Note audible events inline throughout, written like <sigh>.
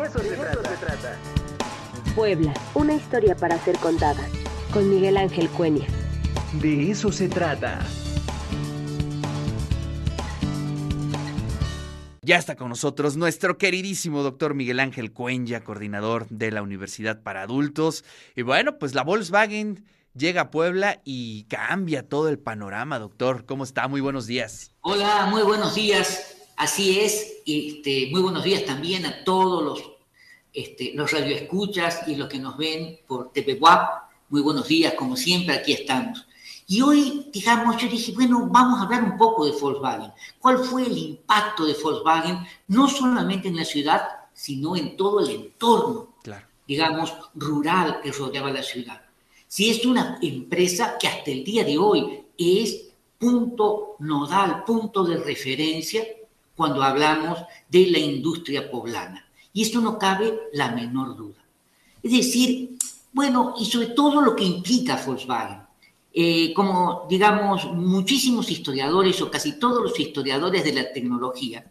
De eso, se, trata. Puebla, una historia para ser contada. Con Miguel Ángel Cuenya. De eso se trata. Ya está con nosotros nuestro queridísimo doctor Miguel Ángel Cuenya, coordinador de la Universidad para Adultos. Y bueno, pues la Volkswagen llega a Puebla y cambia todo el panorama, doctor. ¿Cómo está? Muy buenos días. Hola, muy buenos días. Así es, este, muy buenos días también a todos los, este, los radioescuchas y los que nos ven por TPWAP. Muy buenos días, como siempre, aquí estamos. Y hoy, digamos, yo dije, bueno, vamos a hablar un poco de Volkswagen. ¿Cuál fue el impacto de Volkswagen, no solamente en la ciudad, sino en todo el entorno, digamos, rural que rodeaba la ciudad? Si es una empresa que hasta el día de hoy es punto nodal, punto de referencia cuando hablamos de la industria poblana. Y esto no cabe la menor duda. Es decir, bueno, y sobre todo lo que implica Volkswagen. Eh, como digamos muchísimos historiadores o casi todos los historiadores de la tecnología,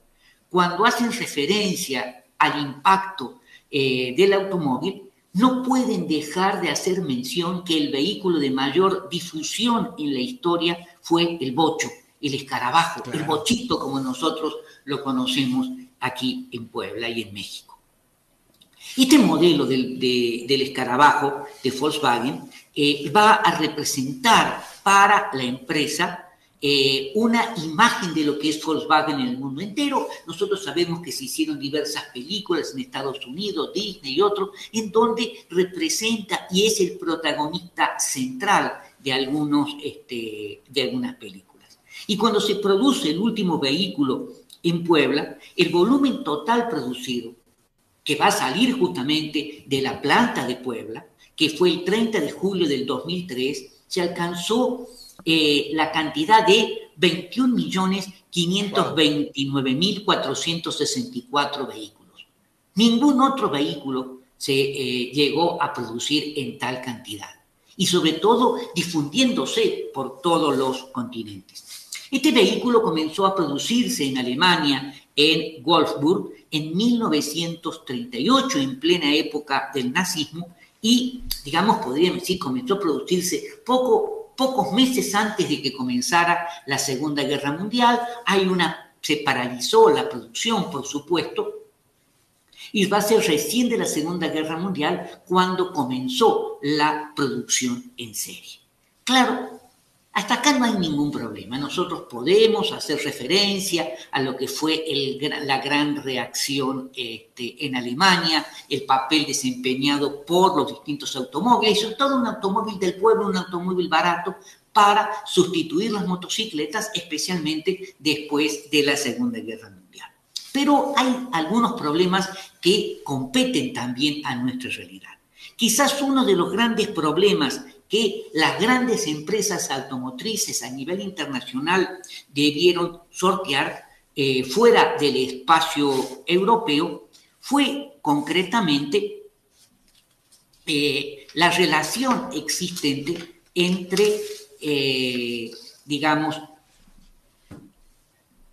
cuando hacen referencia al impacto eh, del automóvil, no pueden dejar de hacer mención que el vehículo de mayor difusión en la historia fue el bocho, el escarabajo, el bochito como nosotros lo conocemos aquí en Puebla y en México. Este modelo del, del escarabajo de Volkswagen eh, va a representar para la empresa eh, una imagen de lo que es Volkswagen en el mundo entero. Nosotros sabemos que se hicieron diversas películas en Estados Unidos, Disney y otros, en donde representa y es el protagonista central de, algunos, este, de algunas películas. Y cuando se produce el último vehículo en Puebla, el volumen total producido, que va a salir justamente de la planta de Puebla, que fue el 30 de julio del 2003, se alcanzó eh, la cantidad de 21.529.464 vehículos. Ningún otro vehículo se eh, llegó a producir en tal cantidad y sobre todo difundiéndose por todos los continentes. Este vehículo comenzó a producirse en Alemania, en Wolfsburg, en 1938, en plena época del nazismo, y, digamos, podríamos decir, comenzó a producirse poco, pocos meses antes de que comenzara la Segunda Guerra Mundial. Hay una, se paralizó la producción, por supuesto, y va a ser recién de la Segunda Guerra Mundial cuando comenzó la producción en serie. Claro, hasta acá no hay ningún problema. Nosotros podemos hacer referencia a lo que fue la gran reacción este, en Alemania, el papel desempeñado por los distintos automóviles, y sobre todo un automóvil del pueblo, un automóvil barato, para sustituir las motocicletas, especialmente después de la Segunda Guerra Mundial. Pero hay algunos problemas que competen también a nuestra realidad. Quizás uno de los grandes problemas que las grandes empresas automotrices a nivel internacional debieron sortear eh, fuera del espacio europeo fue concretamente eh, la relación existente entre, eh, digamos,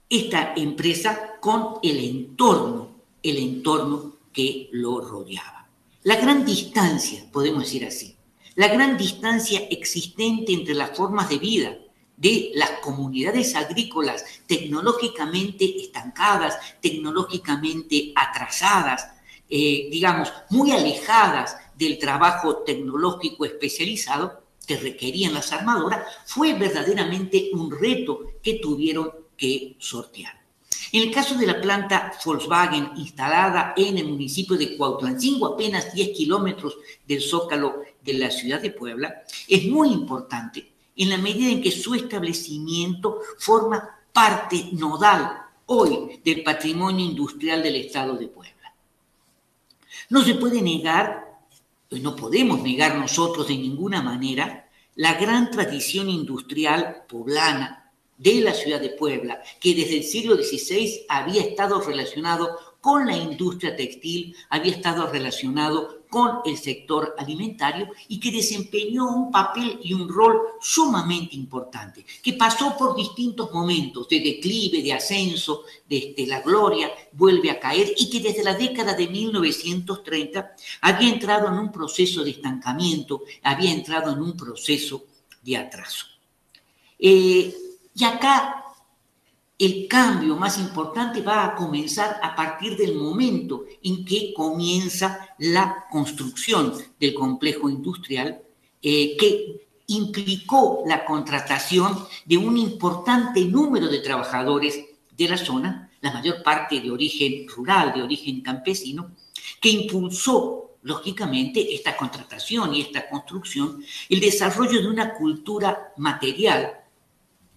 esta empresa con el entorno, el entorno que lo rodeaba. La gran distancia, podemos decir así, la gran distancia existente entre las formas de vida de las comunidades agrícolas tecnológicamente estancadas, tecnológicamente atrasadas, eh, digamos, muy alejadas del trabajo tecnológico especializado que requerían las armadoras, fue verdaderamente un reto que tuvieron que sortear. En el caso de la planta Volkswagen instalada en el municipio de Cuautlancingo, apenas 10 kilómetros del zócalo de la ciudad de Puebla, es muy importante en la medida en que su establecimiento forma parte nodal hoy del patrimonio industrial del Estado de Puebla. No se puede negar, pues no podemos negar nosotros de ninguna manera, la gran tradición industrial poblana de la ciudad de Puebla, que desde el siglo XVI había estado relacionado con la industria textil, había estado relacionado con el sector alimentario y que desempeñó un papel y un rol sumamente importante, que pasó por distintos momentos de declive, de ascenso, este, la gloria, vuelve a caer y que desde la década de 1930 había entrado en un proceso de estancamiento, había entrado en un proceso de atraso. Eh, y acá el cambio más importante va a comenzar a partir del momento en que comienza la construcción del complejo industrial eh, que implicó la contratación de un importante número de trabajadores de la zona, la mayor parte de origen rural, de origen campesino, que impulsó lógicamente esta contratación y esta construcción, el desarrollo de una cultura material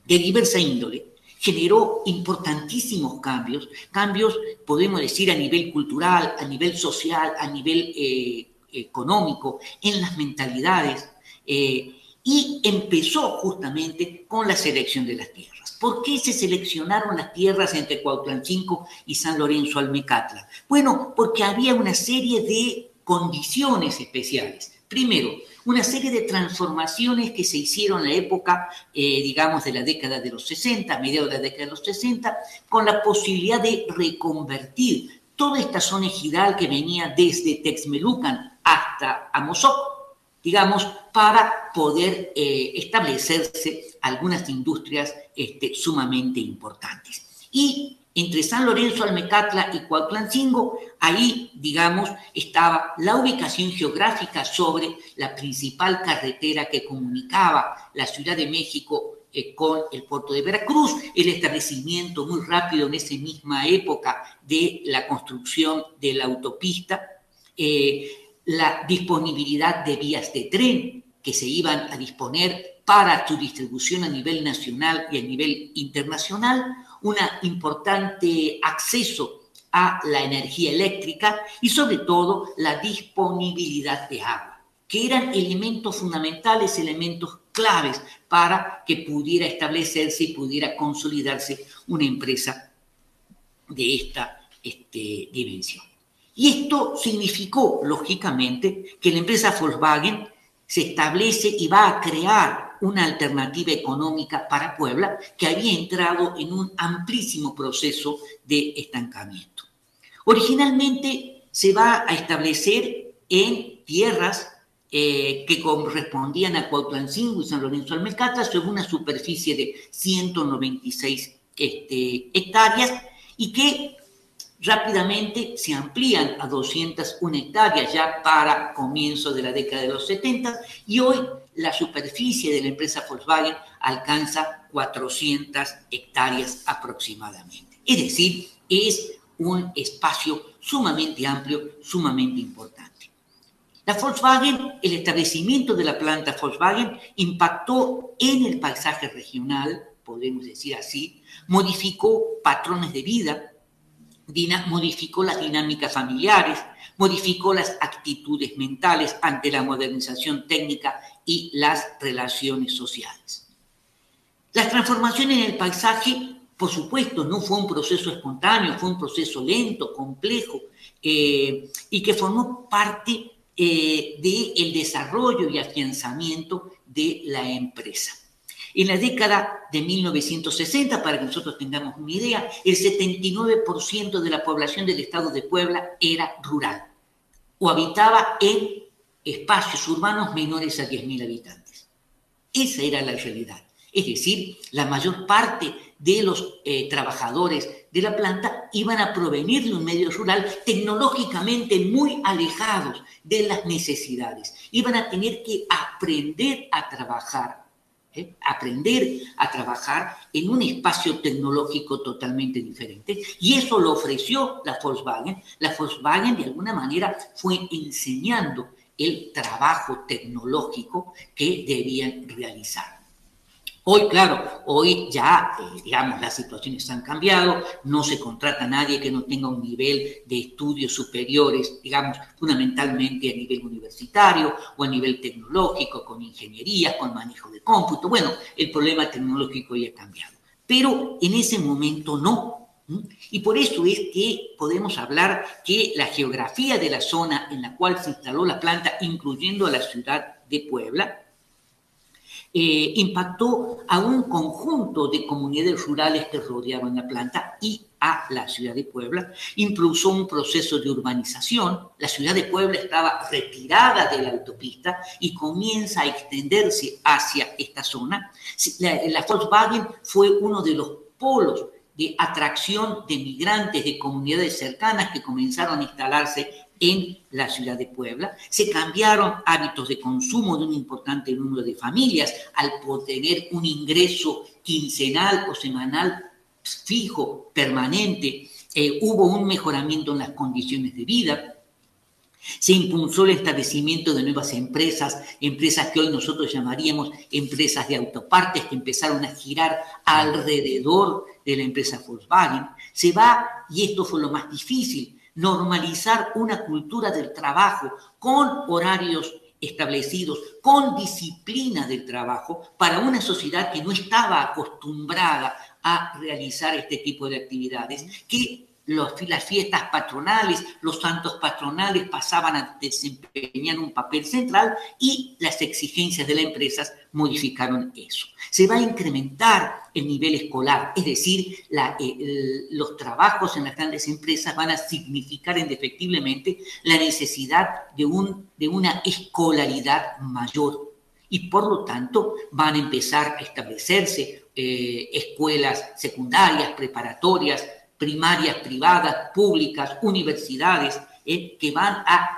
de diversa índole, generó importantísimos cambios, cambios, podemos decir, a nivel cultural, a nivel social, a nivel eh, económico, en las mentalidades, eh, y empezó justamente con la selección de las tierras. ¿Por qué se seleccionaron las tierras entre Cuautlancingo y San Lorenzo Almecatla? Bueno, porque había una serie de condiciones especiales. Primero, una serie de transformaciones que se hicieron en la época, eh, digamos, de la década de los 60, mediados de la década de los 60, con la posibilidad de reconvertir toda esta zona ejidal que venía desde Texmelucan hasta Amozoc, digamos, para poder eh, establecerse algunas industrias este, sumamente importantes. Y entre San Lorenzo, Almecatla y Cuautlancingo, ahí, digamos, estaba la ubicación geográfica sobre la principal carretera que comunicaba la Ciudad de México eh, con el puerto de Veracruz, el establecimiento muy rápido en esa misma época de la construcción de la autopista, eh, la disponibilidad de vías de tren que se iban a disponer para su distribución a nivel nacional y a nivel internacional, un importante acceso a la energía eléctrica y sobre todo la disponibilidad de agua, que eran elementos fundamentales, elementos claves para que pudiera establecerse y pudiera consolidarse una empresa de esta este, dimensión. Y esto significó, lógicamente, que la empresa Volkswagen se establece y va a crear una alternativa económica para Puebla que había entrado en un amplísimo proceso de estancamiento. Originalmente se va a establecer en tierras eh, que correspondían a Cuautlancingo y San Lorenzo Almecata sobre una superficie de 196 este, hectáreas y que rápidamente se amplían a 201 hectáreas ya para comienzo de la década de los 70 y hoy la superficie de la empresa Volkswagen alcanza 400 hectáreas aproximadamente. Es decir, es un espacio sumamente amplio, sumamente importante. La Volkswagen, el establecimiento de la planta Volkswagen impactó en el paisaje regional, podemos decir así, modificó patrones de vida, modificó las dinámicas familiares, modificó las actitudes mentales ante la modernización técnica y las relaciones sociales. Las transformaciones en el paisaje, por supuesto, no fue un proceso espontáneo, fue un proceso lento, complejo, eh, y que formó parte eh, del desarrollo y afianzamiento de la empresa. En la década de 1960, para que nosotros tengamos una idea, el 79% de la población del estado de Puebla era rural o habitaba en espacios urbanos menores a 10.000 habitantes. Esa era la realidad. Es decir, la mayor parte de los eh, trabajadores de la planta iban a provenir de un medio rural tecnológicamente muy alejados de las necesidades. Iban a tener que aprender a trabajar ¿eh? aprender a trabajar en un espacio tecnológico totalmente diferente. Y eso lo ofreció la Volkswagen. La Volkswagen de alguna manera fue enseñando el trabajo tecnológico que debían realizar. Hoy, claro, hoy ya, eh, digamos, las situaciones han cambiado, no se contrata a nadie que no tenga un nivel de estudios superiores, digamos, fundamentalmente a nivel universitario o a nivel tecnológico, con ingeniería, con manejo de cómputo. Bueno, el problema tecnológico ya ha cambiado. Pero en ese momento no, Y por eso es que podemos hablar que la geografía de la zona en la cual se instaló la planta, incluyendo la ciudad de Puebla, eh, impactó a un conjunto de comunidades rurales que rodeaban la planta y a la ciudad de Puebla, impulsó un proceso de urbanización. La ciudad de Puebla estaba retirada de la autopista y comienza a extenderse hacia esta zona. La Volkswagen fue uno de los polos de atracción de migrantes de comunidades cercanas que comenzaron a instalarse en la ciudad de Puebla. Se cambiaron hábitos de consumo de un importante número de familias al tener un ingreso quincenal o semanal fijo, permanente. Eh, hubo un mejoramiento en las condiciones de vida. Se impulsó el establecimiento de nuevas empresas, empresas que hoy nosotros llamaríamos empresas de autopartes que empezaron a girar alrededor de la empresa Volkswagen. Se va, y esto fue lo más difícil, normalizar una cultura del trabajo con horarios establecidos, con disciplina del trabajo, para una sociedad que no estaba acostumbrada a realizar este tipo de actividades, que las fiestas patronales, los santos patronales pasaban a desempeñar un papel central y las exigencias de las empresas modificaron eso. Se va a incrementar el nivel escolar, es decir, eh, los trabajos en las grandes empresas van a significar indefectiblemente la necesidad de, un, de una escolaridad mayor y por lo tanto van a empezar a establecerse eh, escuelas secundarias, preparatorias, primarias privadas, públicas, universidades, eh, que van a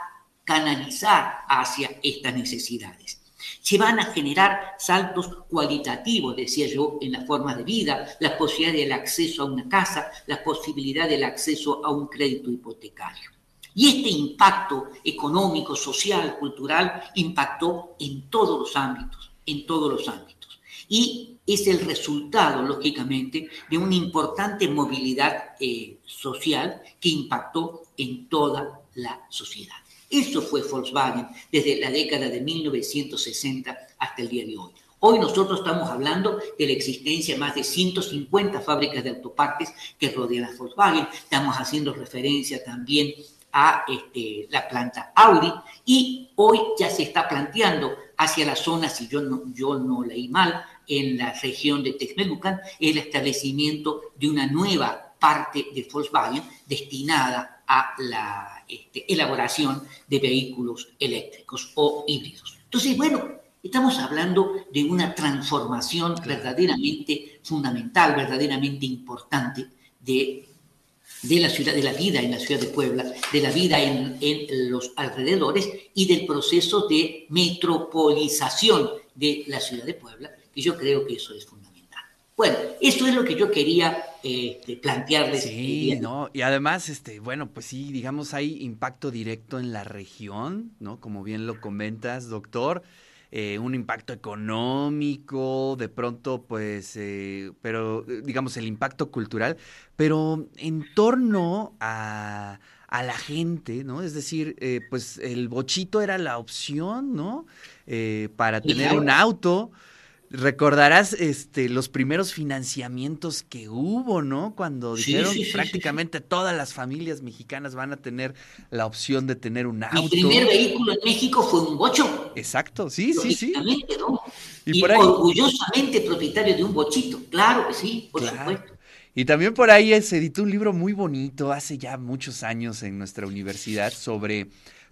canalizar hacia estas necesidades. Se van a generar saltos cualitativos, decía yo, en la forma de vida, la posibilidad del acceso a una casa, la posibilidad del acceso a un crédito hipotecario. Y este impacto económico, social, cultural, impactó en todos los ámbitos, en todos los ámbitos. Y es el resultado, lógicamente, de una importante movilidad eh, social que impactó en toda la sociedad. Eso fue Volkswagen desde la década de 1960 hasta el día de hoy. Hoy nosotros estamos hablando de la existencia de más de 150 fábricas de autopartes que rodean a Volkswagen. Estamos haciendo referencia también a este, la planta Audi y hoy ya se está planteando hacia la zona, si yo no, yo no leí mal, en la región de Texmelucan, el establecimiento de una nueva parte de Volkswagen destinada a la este, elaboración de vehículos eléctricos o híbridos. Entonces, bueno, estamos hablando de una transformación verdaderamente fundamental, verdaderamente importante de de la ciudad, de la vida en la ciudad de Puebla, de la vida en, los alrededores y del proceso de metropolización de la ciudad de Puebla, que yo creo que eso es fundamental. Bueno, esto es lo que yo quería este, plantearles. Sí, ¿no? Y además, este, bueno, pues sí, digamos, hay impacto directo en la región, ¿no? Como bien lo comentas, doctor. Eh, un impacto económico, de pronto, pues, eh, pero eh, digamos el impacto cultural, pero en torno a, a la gente, ¿no? Es decir, pues el bochito era la opción, ¿no? para tener un auto. Recordarás este, los primeros financiamientos que hubo, ¿no? Cuando dijeron prácticamente todas las familias mexicanas van a tener la opción de tener un auto. Mi primer vehículo en México fue un bocho. Exacto, sí, sí, sí. ¿no? Y, por ahí... orgullosamente propietario de un bochito, claro que sí, por supuesto. Y también por ahí se editó un libro muy bonito hace ya muchos años en nuestra universidad sobre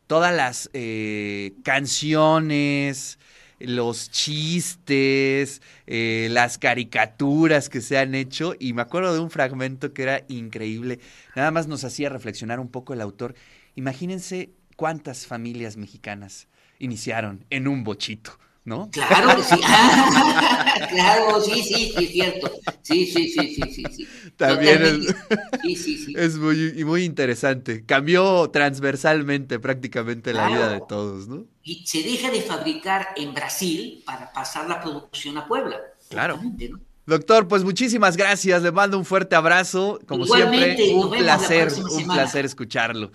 todas las eh, canciones, los chistes, eh, las caricaturas que se han hecho y me acuerdo de un fragmento que era increíble. Nada más nos hacía reflexionar un poco el autor. Imagínense cuántas familias mexicanas iniciaron en un bochito. ¿No? Claro sí. <laughs> claro, sí, sí, sí, es cierto. Sí, sí, sí, sí, sí. sí. También es, sí, sí, sí. <laughs> es muy, muy interesante. Cambió transversalmente prácticamente la vida de todos, ¿no? Y se deja de fabricar en Brasil para pasar la producción a Puebla. Claro. Doctor, pues muchísimas gracias. Le mando un fuerte abrazo. Como siempre, un placer, un placer escucharlo.